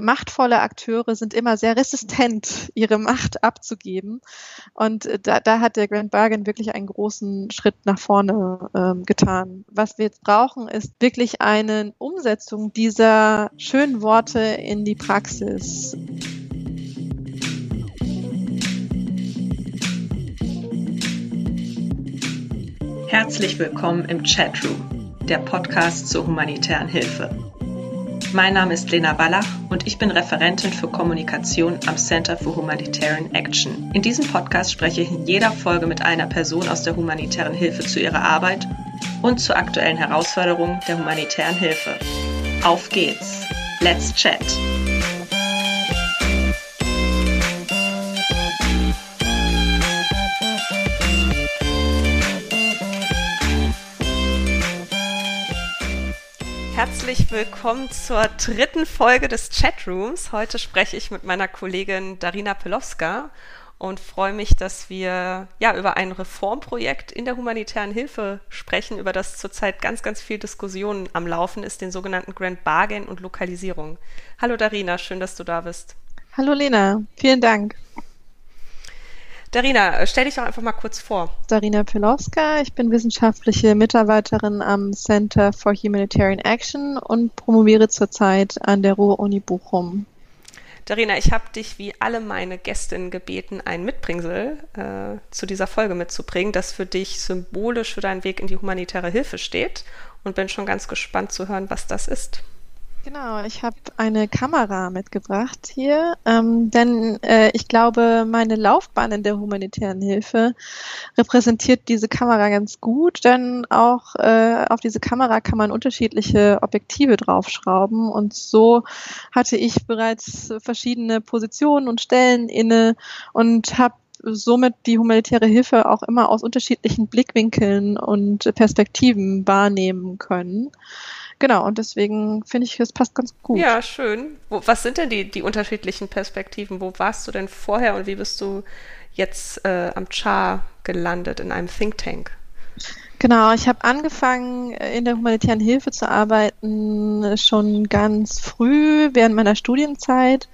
machtvolle Akteure sind immer sehr resistent, ihre Macht abzugeben. Und äh, da, da hat der Grand Bargain wirklich einen großen Schritt nach vorne ähm, getan. Was wir jetzt brauchen, ist wirklich eine Umsetzung dieser schönen Worte in die Praxis. Herzlich willkommen im Chatroom, der Podcast zur humanitären Hilfe. Mein Name ist Lena Wallach und ich bin Referentin für Kommunikation am Center for Humanitarian Action. In diesem Podcast spreche ich in jeder Folge mit einer Person aus der humanitären Hilfe zu ihrer Arbeit und zu aktuellen Herausforderungen der humanitären Hilfe. Auf geht's! Let's chat! Herzlich willkommen zur dritten Folge des Chatrooms. Heute spreche ich mit meiner Kollegin Darina Pelowska und freue mich, dass wir ja über ein Reformprojekt in der humanitären Hilfe sprechen, über das zurzeit ganz, ganz viel Diskussion am Laufen ist, den sogenannten Grand Bargain und Lokalisierung. Hallo Darina, schön, dass du da bist. Hallo Lena, vielen Dank. Darina, äh, stell dich doch einfach mal kurz vor. Darina Pilowska, ich bin wissenschaftliche Mitarbeiterin am Center for Humanitarian Action und promoviere zurzeit an der Ruhr-Uni Bochum. Darina, ich habe dich wie alle meine Gästinnen gebeten, ein Mitbringsel äh, zu dieser Folge mitzubringen, das für dich symbolisch für deinen Weg in die humanitäre Hilfe steht und bin schon ganz gespannt zu hören, was das ist. Genau, ich habe eine Kamera mitgebracht hier, ähm, denn äh, ich glaube, meine Laufbahn in der humanitären Hilfe repräsentiert diese Kamera ganz gut, denn auch äh, auf diese Kamera kann man unterschiedliche Objektive draufschrauben und so hatte ich bereits verschiedene Positionen und Stellen inne und habe somit die humanitäre Hilfe auch immer aus unterschiedlichen Blickwinkeln und Perspektiven wahrnehmen können. Genau, und deswegen finde ich, es passt ganz gut. Ja, schön. Wo, was sind denn die, die unterschiedlichen Perspektiven? Wo warst du denn vorher und wie bist du jetzt äh, am Char gelandet in einem Think Tank? Genau, ich habe angefangen, äh, in der humanitären Hilfe zu arbeiten, schon ganz früh während meiner Studienzeit.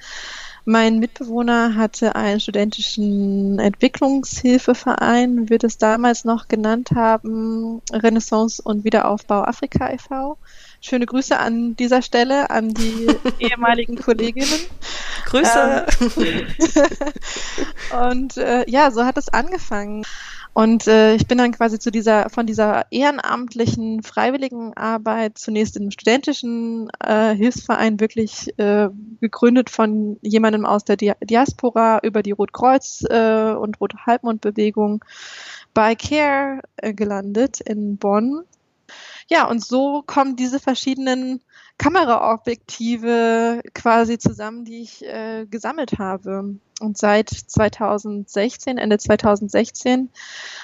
Mein Mitbewohner hatte einen studentischen Entwicklungshilfeverein, wie wir das damals noch genannt haben, Renaissance und Wiederaufbau Afrika e.V. Schöne Grüße an dieser Stelle an die ehemaligen Kolleginnen. Grüße. Ähm, und äh, ja, so hat es angefangen. Und äh, ich bin dann quasi zu dieser, von dieser ehrenamtlichen, freiwilligen Arbeit zunächst im studentischen äh, Hilfsverein wirklich äh, gegründet von jemandem aus der Di Diaspora über die Rotkreuz äh, und Rote Halbmondbewegung bei CARE äh, gelandet in Bonn ja, und so kommen diese verschiedenen Kameraobjektive quasi zusammen, die ich äh, gesammelt habe. Und seit 2016, Ende 2016,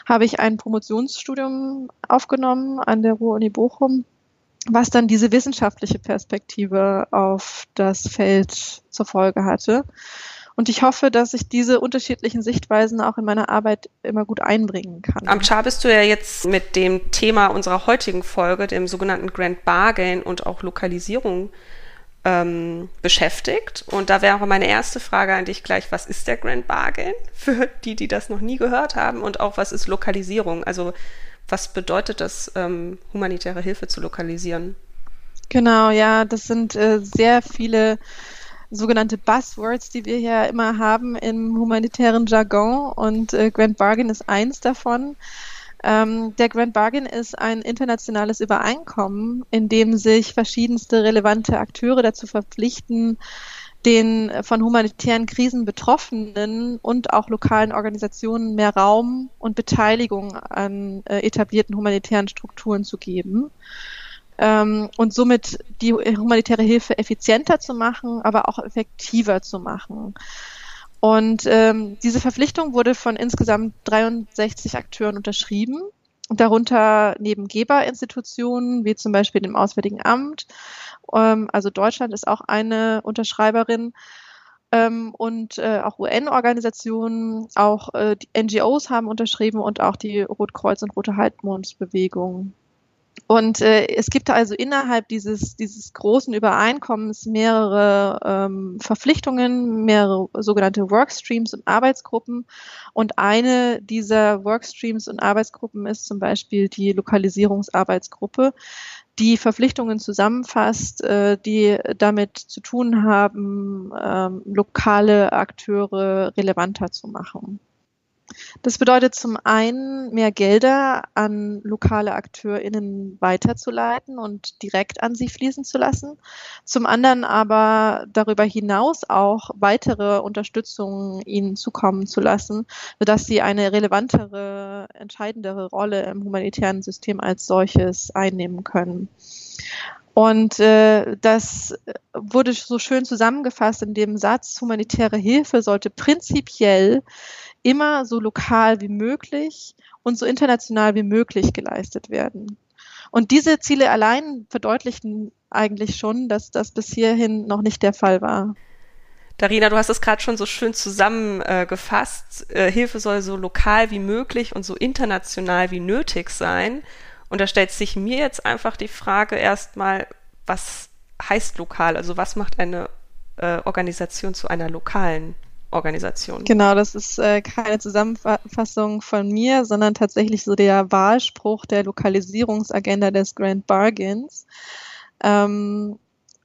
habe ich ein Promotionsstudium aufgenommen an der Ruhr-Uni Bochum, was dann diese wissenschaftliche Perspektive auf das Feld zur Folge hatte. Und ich hoffe, dass ich diese unterschiedlichen Sichtweisen auch in meiner Arbeit immer gut einbringen kann. Am Char bist du ja jetzt mit dem Thema unserer heutigen Folge, dem sogenannten Grand Bargain und auch Lokalisierung ähm, beschäftigt. Und da wäre meine erste Frage an dich gleich, was ist der Grand Bargain für die, die das noch nie gehört haben? Und auch, was ist Lokalisierung? Also was bedeutet das, ähm, humanitäre Hilfe zu lokalisieren? Genau, ja, das sind äh, sehr viele sogenannte Buzzwords, die wir hier immer haben im humanitären Jargon und äh, Grand Bargain ist eins davon. Ähm, der Grand Bargain ist ein internationales Übereinkommen, in dem sich verschiedenste relevante Akteure dazu verpflichten, den von humanitären Krisen Betroffenen und auch lokalen Organisationen mehr Raum und Beteiligung an äh, etablierten humanitären Strukturen zu geben ähm, und somit die humanitäre Hilfe effizienter zu machen, aber auch effektiver zu machen. Und ähm, diese Verpflichtung wurde von insgesamt 63 Akteuren unterschrieben, darunter neben Geberinstitutionen wie zum Beispiel dem Auswärtigen Amt, ähm, also Deutschland ist auch eine Unterschreiberin, ähm, und äh, auch UN-Organisationen, auch äh, NGOs haben unterschrieben und auch die Rotkreuz- und Rote Halbmondsbewegung. Und äh, es gibt also innerhalb dieses, dieses großen Übereinkommens mehrere ähm, Verpflichtungen, mehrere sogenannte Workstreams und Arbeitsgruppen. Und eine dieser Workstreams und Arbeitsgruppen ist zum Beispiel die Lokalisierungsarbeitsgruppe, die Verpflichtungen zusammenfasst, äh, die damit zu tun haben, ähm, lokale Akteure relevanter zu machen. Das bedeutet zum einen, mehr Gelder an lokale AkteurInnen weiterzuleiten und direkt an sie fließen zu lassen. Zum anderen aber darüber hinaus auch weitere Unterstützung ihnen zukommen zu lassen, sodass sie eine relevantere, entscheidendere Rolle im humanitären System als solches einnehmen können. Und äh, das wurde so schön zusammengefasst in dem Satz, humanitäre Hilfe sollte prinzipiell immer so lokal wie möglich und so international wie möglich geleistet werden. Und diese Ziele allein verdeutlichen eigentlich schon, dass das bis hierhin noch nicht der Fall war. Darina, du hast es gerade schon so schön zusammengefasst. Äh, Hilfe soll so lokal wie möglich und so international wie nötig sein. Und da stellt sich mir jetzt einfach die Frage erstmal, was heißt lokal? Also was macht eine äh, Organisation zu einer lokalen Organisation. Genau, das ist äh, keine Zusammenfassung von mir, sondern tatsächlich so der Wahlspruch der Lokalisierungsagenda des Grand Bargains. Ähm,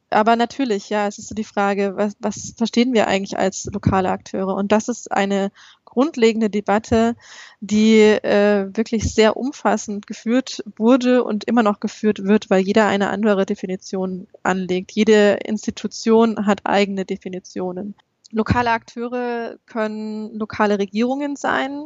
aber natürlich, ja, es ist so die Frage, was, was verstehen wir eigentlich als lokale Akteure? Und das ist eine grundlegende Debatte, die äh, wirklich sehr umfassend geführt wurde und immer noch geführt wird, weil jeder eine andere Definition anlegt. Jede Institution hat eigene Definitionen. Lokale Akteure können lokale Regierungen sein,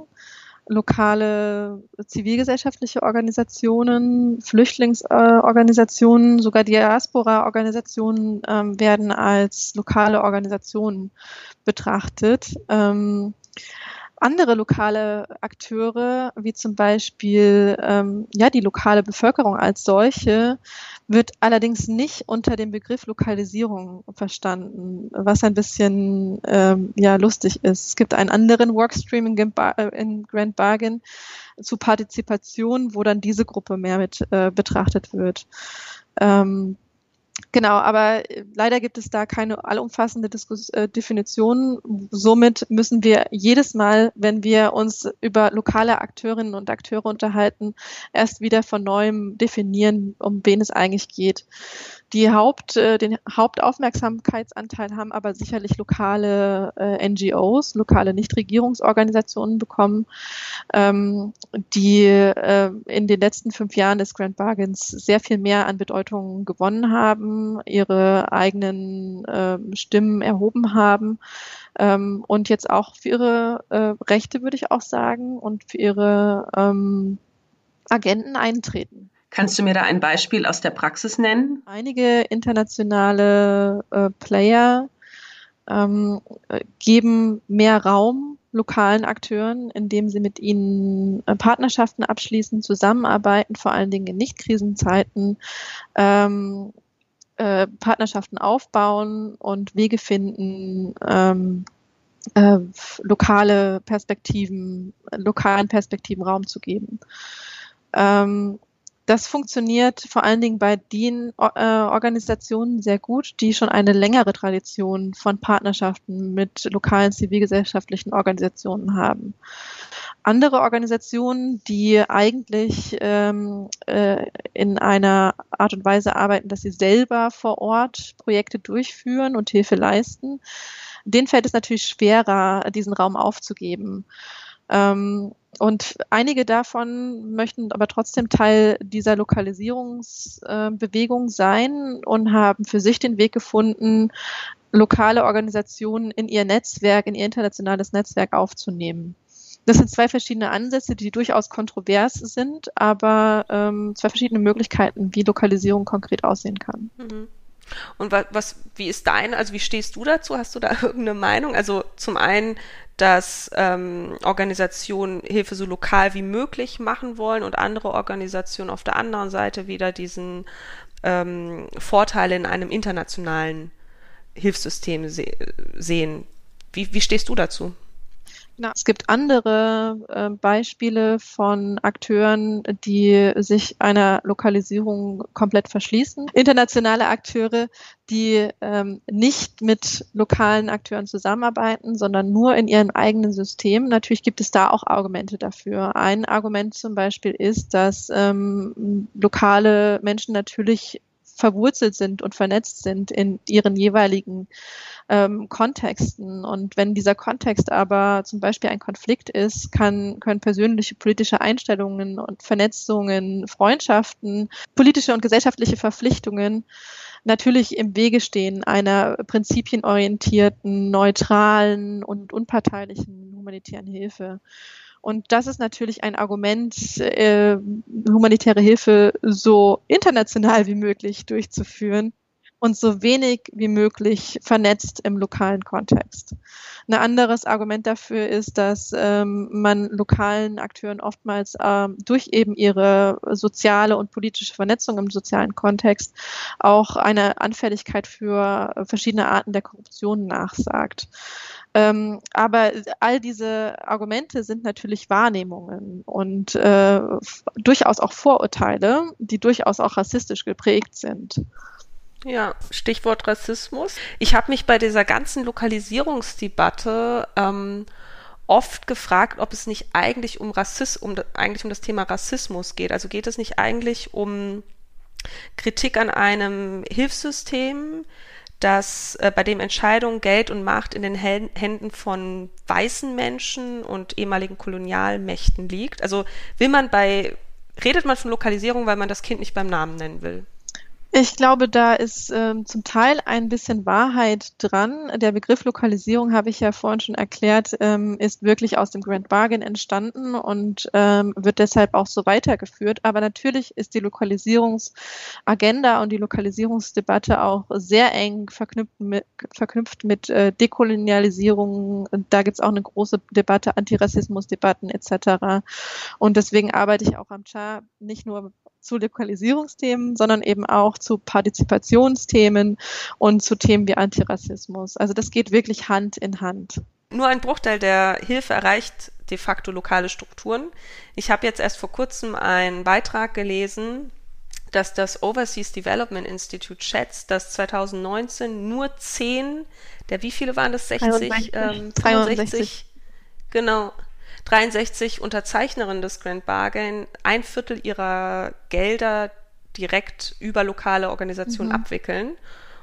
lokale zivilgesellschaftliche Organisationen, Flüchtlingsorganisationen, sogar Diaspora-Organisationen ähm, werden als lokale Organisationen betrachtet. Ähm, andere lokale Akteure, wie zum Beispiel ähm, ja die lokale Bevölkerung als solche, wird allerdings nicht unter dem Begriff Lokalisierung verstanden, was ein bisschen ähm, ja lustig ist. Es gibt einen anderen Workstream in, äh, in Grand Bargain zu Partizipation, wo dann diese Gruppe mehr mit äh, betrachtet wird. Ähm, Genau, aber äh, leider gibt es da keine allumfassende Diskus äh, Definition. Somit müssen wir jedes Mal, wenn wir uns über lokale Akteurinnen und Akteure unterhalten, erst wieder von neuem definieren, um wen es eigentlich geht. Die Haupt, äh, den Hauptaufmerksamkeitsanteil haben aber sicherlich lokale äh, NGOs, lokale Nichtregierungsorganisationen bekommen, ähm, die äh, in den letzten fünf Jahren des Grand Bargains sehr viel mehr an Bedeutung gewonnen haben, ihre eigenen äh, Stimmen erhoben haben ähm, und jetzt auch für ihre äh, Rechte, würde ich auch sagen, und für ihre ähm, Agenten eintreten. Kannst du mir da ein Beispiel aus der Praxis nennen? Einige internationale äh, Player ähm, geben mehr Raum lokalen Akteuren, indem sie mit ihnen äh, Partnerschaften abschließen, zusammenarbeiten, vor allen Dingen in Nicht-Krisenzeiten, ähm, äh, Partnerschaften aufbauen und Wege finden, ähm, äh, lokale Perspektiven, lokalen Perspektiven Raum zu geben. Ähm, das funktioniert vor allen Dingen bei den äh, Organisationen sehr gut, die schon eine längere Tradition von Partnerschaften mit lokalen zivilgesellschaftlichen Organisationen haben. Andere Organisationen, die eigentlich ähm, äh, in einer Art und Weise arbeiten, dass sie selber vor Ort Projekte durchführen und Hilfe leisten, denen fällt es natürlich schwerer, diesen Raum aufzugeben. Ähm, und einige davon möchten aber trotzdem Teil dieser Lokalisierungsbewegung äh, sein und haben für sich den Weg gefunden, lokale Organisationen in ihr Netzwerk, in ihr internationales Netzwerk aufzunehmen. Das sind zwei verschiedene Ansätze, die durchaus kontrovers sind, aber ähm, zwei verschiedene Möglichkeiten, wie Lokalisierung konkret aussehen kann. Mhm. Und was, was, wie ist dein, also wie stehst du dazu? Hast du da irgendeine Meinung? Also zum einen dass ähm, Organisationen Hilfe so lokal wie möglich machen wollen und andere Organisationen auf der anderen Seite wieder diesen ähm, Vorteil in einem internationalen Hilfssystem se sehen. Wie, wie stehst du dazu? Na, es gibt andere äh, Beispiele von Akteuren, die sich einer Lokalisierung komplett verschließen. Internationale Akteure, die ähm, nicht mit lokalen Akteuren zusammenarbeiten, sondern nur in ihrem eigenen System. Natürlich gibt es da auch Argumente dafür. Ein Argument zum Beispiel ist, dass ähm, lokale Menschen natürlich verwurzelt sind und vernetzt sind in ihren jeweiligen ähm, Kontexten. Und wenn dieser Kontext aber zum Beispiel ein Konflikt ist, kann, können persönliche politische Einstellungen und Vernetzungen, Freundschaften, politische und gesellschaftliche Verpflichtungen natürlich im Wege stehen einer prinzipienorientierten, neutralen und unparteilichen humanitären Hilfe. Und das ist natürlich ein Argument, äh, humanitäre Hilfe so international wie möglich durchzuführen und so wenig wie möglich vernetzt im lokalen Kontext. Ein anderes Argument dafür ist, dass ähm, man lokalen Akteuren oftmals ähm, durch eben ihre soziale und politische Vernetzung im sozialen Kontext auch eine Anfälligkeit für verschiedene Arten der Korruption nachsagt. Ähm, aber all diese Argumente sind natürlich Wahrnehmungen und äh, durchaus auch Vorurteile, die durchaus auch rassistisch geprägt sind. Ja, Stichwort Rassismus. Ich habe mich bei dieser ganzen Lokalisierungsdebatte ähm, oft gefragt, ob es nicht eigentlich um Rassismus, um, eigentlich um das Thema Rassismus geht. Also geht es nicht eigentlich um Kritik an einem Hilfssystem, dass äh, bei dem Entscheidungen, Geld und Macht in den Händen von weißen Menschen und ehemaligen Kolonialmächten liegt. Also will man bei, redet man von Lokalisierung, weil man das Kind nicht beim Namen nennen will? Ich glaube, da ist ähm, zum Teil ein bisschen Wahrheit dran. Der Begriff Lokalisierung, habe ich ja vorhin schon erklärt, ähm, ist wirklich aus dem Grand Bargain entstanden und ähm, wird deshalb auch so weitergeführt. Aber natürlich ist die Lokalisierungsagenda und die Lokalisierungsdebatte auch sehr eng verknüpft mit, verknüpft mit äh, Dekolonialisierung. Da gibt es auch eine große Debatte, Antirassismusdebatten etc. Und deswegen arbeite ich auch am CHA nicht nur zu Lokalisierungsthemen, sondern eben auch zu Partizipationsthemen und zu Themen wie Antirassismus. Also das geht wirklich Hand in Hand. Nur ein Bruchteil der Hilfe erreicht de facto lokale Strukturen. Ich habe jetzt erst vor kurzem einen Beitrag gelesen, dass das Overseas Development Institute schätzt, dass 2019 nur 10 der wie viele waren das? 60? 63. Ähm, 63. Genau. 63 Unterzeichnerinnen des Grand Bargain ein Viertel ihrer Gelder direkt über lokale Organisationen mhm. abwickeln.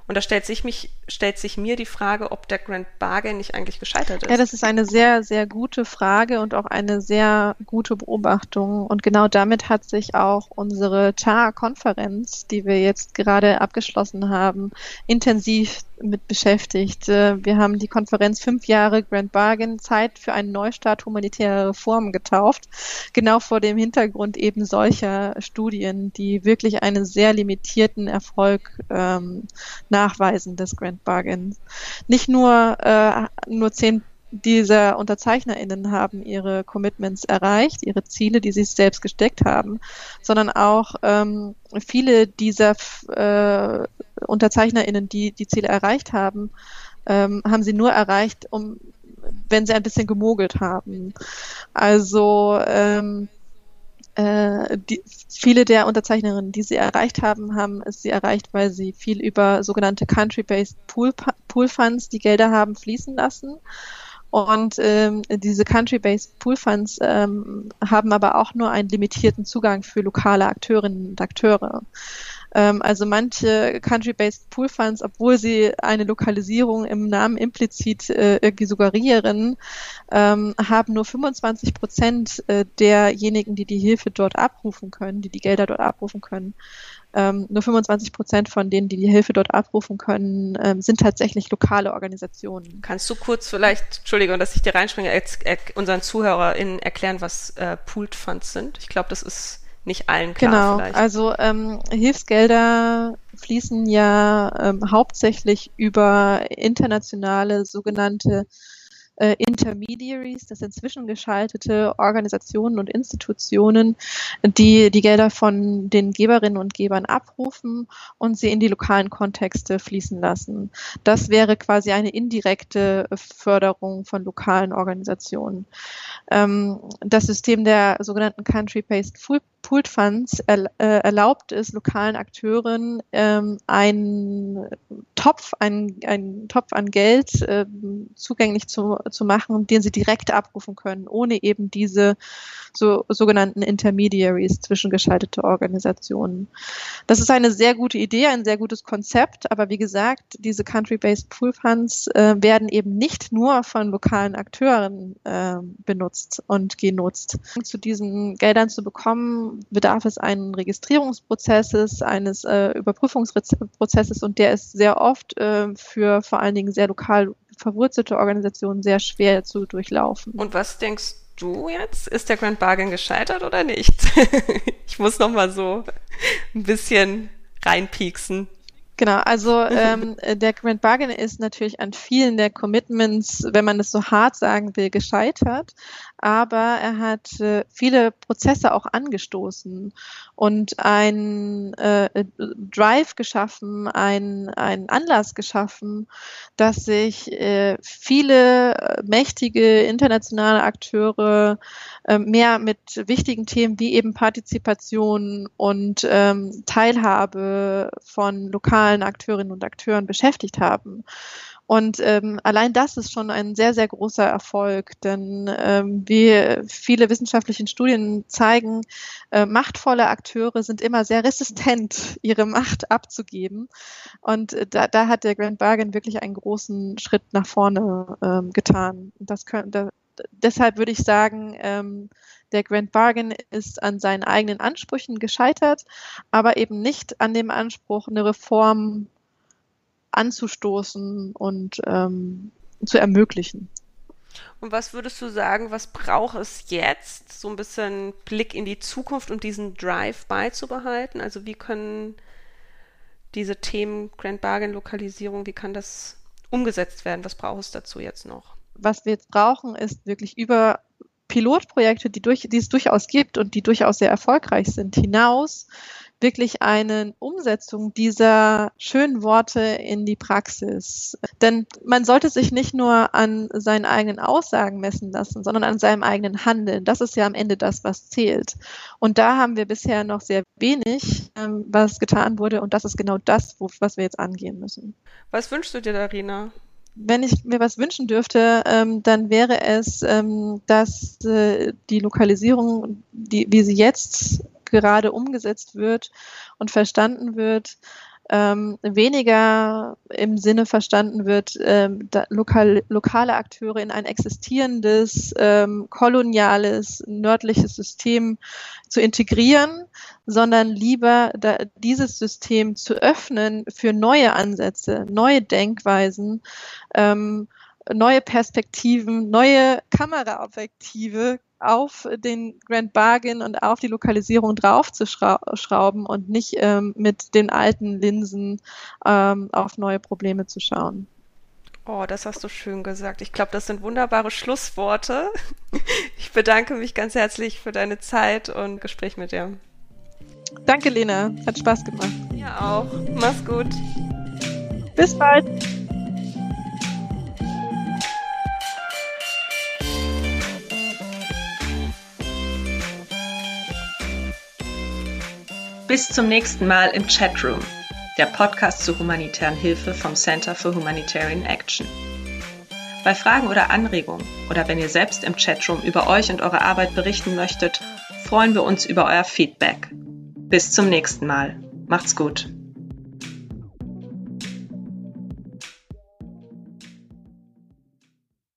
Und da stellt sich, mich, stellt sich mir die Frage, ob der Grand Bargain nicht eigentlich gescheitert ist. Ja, das ist eine sehr, sehr gute Frage und auch eine sehr gute Beobachtung. Und genau damit hat sich auch unsere TAR-Konferenz, die wir jetzt gerade abgeschlossen haben, intensiv mit beschäftigt. Äh, wir haben die Konferenz fünf Jahre Grand Bargain Zeit für einen Neustart humanitärer Reformen getauft. Genau vor dem Hintergrund eben solcher Studien, die wirklich einen sehr limitierten Erfolg ähm, nachweisen des Grand Bargains. Nicht nur, äh, nur zehn dieser UnterzeichnerInnen haben ihre Commitments erreicht, ihre Ziele, die sie selbst gesteckt haben, sondern auch ähm, viele dieser äh, UnterzeichnerInnen, die die Ziele erreicht haben, ähm, haben sie nur erreicht, um wenn sie ein bisschen gemogelt haben. Also ähm, äh, die, viele der Unterzeichnerinnen, die sie erreicht haben, haben es sie erreicht, weil sie viel über sogenannte Country-Based Pool, Pool Funds die Gelder haben fließen lassen und ähm, diese Country-Based Pool Funds ähm, haben aber auch nur einen limitierten Zugang für lokale Akteurinnen und Akteure. Ähm, also manche Country-Based Pool Funds, obwohl sie eine Lokalisierung im Namen implizit äh, irgendwie suggerieren, ähm, haben nur 25 Prozent äh, derjenigen, die die Hilfe dort abrufen können, die die Gelder dort abrufen können, ähm, nur 25 Prozent von denen, die die Hilfe dort abrufen können, ähm, sind tatsächlich lokale Organisationen. Kannst du kurz vielleicht, Entschuldigung, dass ich dir reinspringe, er, er, unseren ZuhörerInnen erklären, was äh, Pooled Funds sind? Ich glaube, das ist nicht allen klar genau, vielleicht. also ähm, Hilfsgelder fließen ja ähm, hauptsächlich über internationale sogenannte äh, Intermediaries, das sind zwischengeschaltete Organisationen und Institutionen, die die Gelder von den Geberinnen und Gebern abrufen und sie in die lokalen Kontexte fließen lassen. Das wäre quasi eine indirekte Förderung von lokalen Organisationen. Ähm, das System der sogenannten Country-Based Pooled Funds äh, erlaubt es lokalen Akteuren ähm, einen Topf, einen, einen Topf an Geld äh, zugänglich zu, zu machen, den sie direkt abrufen können, ohne eben diese so, sogenannten Intermediaries, zwischengeschaltete Organisationen. Das ist eine sehr gute Idee, ein sehr gutes Konzept, aber wie gesagt, diese Country-Based Pool Funds äh, werden eben nicht nur von lokalen Akteuren äh, benutzt und genutzt. Um zu diesen Geldern zu bekommen, bedarf es einen Registrierungsprozesses, eines äh, Überprüfungsprozesses und der ist sehr oft äh, für vor allen Dingen sehr lokal verwurzelte Organisationen sehr schwer zu durchlaufen. Und was denkst du jetzt? Ist der Grand Bargain gescheitert oder nicht? ich muss noch mal so ein bisschen reinpieksen. Genau, also ähm, der Grand Bargain ist natürlich an vielen der Commitments, wenn man es so hart sagen will, gescheitert aber er hat äh, viele Prozesse auch angestoßen und ein äh, Drive geschaffen, ein, ein Anlass geschaffen, dass sich äh, viele äh, mächtige internationale Akteure äh, mehr mit wichtigen Themen wie eben Partizipation und ähm, Teilhabe von lokalen Akteurinnen und Akteuren beschäftigt haben. Und ähm, allein das ist schon ein sehr, sehr großer Erfolg, denn ähm, wie viele wissenschaftliche Studien zeigen, äh, machtvolle Akteure sind immer sehr resistent, ihre Macht abzugeben. Und äh, da, da hat der Grand Bargain wirklich einen großen Schritt nach vorne ähm, getan. Das können, da, deshalb würde ich sagen, ähm, der Grand Bargain ist an seinen eigenen Ansprüchen gescheitert, aber eben nicht an dem Anspruch, eine Reform anzustoßen und ähm, zu ermöglichen. Und was würdest du sagen, was braucht es jetzt, so ein bisschen Blick in die Zukunft und diesen Drive beizubehalten? Also wie können diese Themen Grand Bargain Lokalisierung, wie kann das umgesetzt werden? Was braucht es dazu jetzt noch? Was wir jetzt brauchen, ist wirklich über Pilotprojekte, die, durch, die es durchaus gibt und die durchaus sehr erfolgreich sind, hinaus wirklich eine Umsetzung dieser schönen Worte in die Praxis. Denn man sollte sich nicht nur an seinen eigenen Aussagen messen lassen, sondern an seinem eigenen Handeln. Das ist ja am Ende das, was zählt. Und da haben wir bisher noch sehr wenig, ähm, was getan wurde. Und das ist genau das, wo, was wir jetzt angehen müssen. Was wünschst du dir, Darina? wenn ich mir was wünschen dürfte, ähm, dann wäre es, ähm, dass äh, die Lokalisierung, die, wie sie jetzt gerade umgesetzt wird und verstanden wird, ähm, weniger im Sinne verstanden wird, ähm, lokal, lokale Akteure in ein existierendes, ähm, koloniales, nördliches System zu integrieren, sondern lieber da, dieses System zu öffnen für neue Ansätze, neue Denkweisen, ähm, neue Perspektiven, neue Kameraobjektive auf den Grand Bargain und auf die Lokalisierung draufzuschrauben und nicht ähm, mit den alten Linsen ähm, auf neue Probleme zu schauen. Oh, das hast du schön gesagt. Ich glaube, das sind wunderbare Schlussworte. Ich bedanke mich ganz herzlich für deine Zeit und Gespräch mit dir. Danke, Lena. Hat Spaß gemacht. Ja, auch. Mach's gut. Bis bald. Bis zum nächsten Mal im Chatroom, der Podcast zur humanitären Hilfe vom Center for Humanitarian Action. Bei Fragen oder Anregungen oder wenn ihr selbst im Chatroom über euch und eure Arbeit berichten möchtet, freuen wir uns über euer Feedback. Bis zum nächsten Mal. Macht's gut.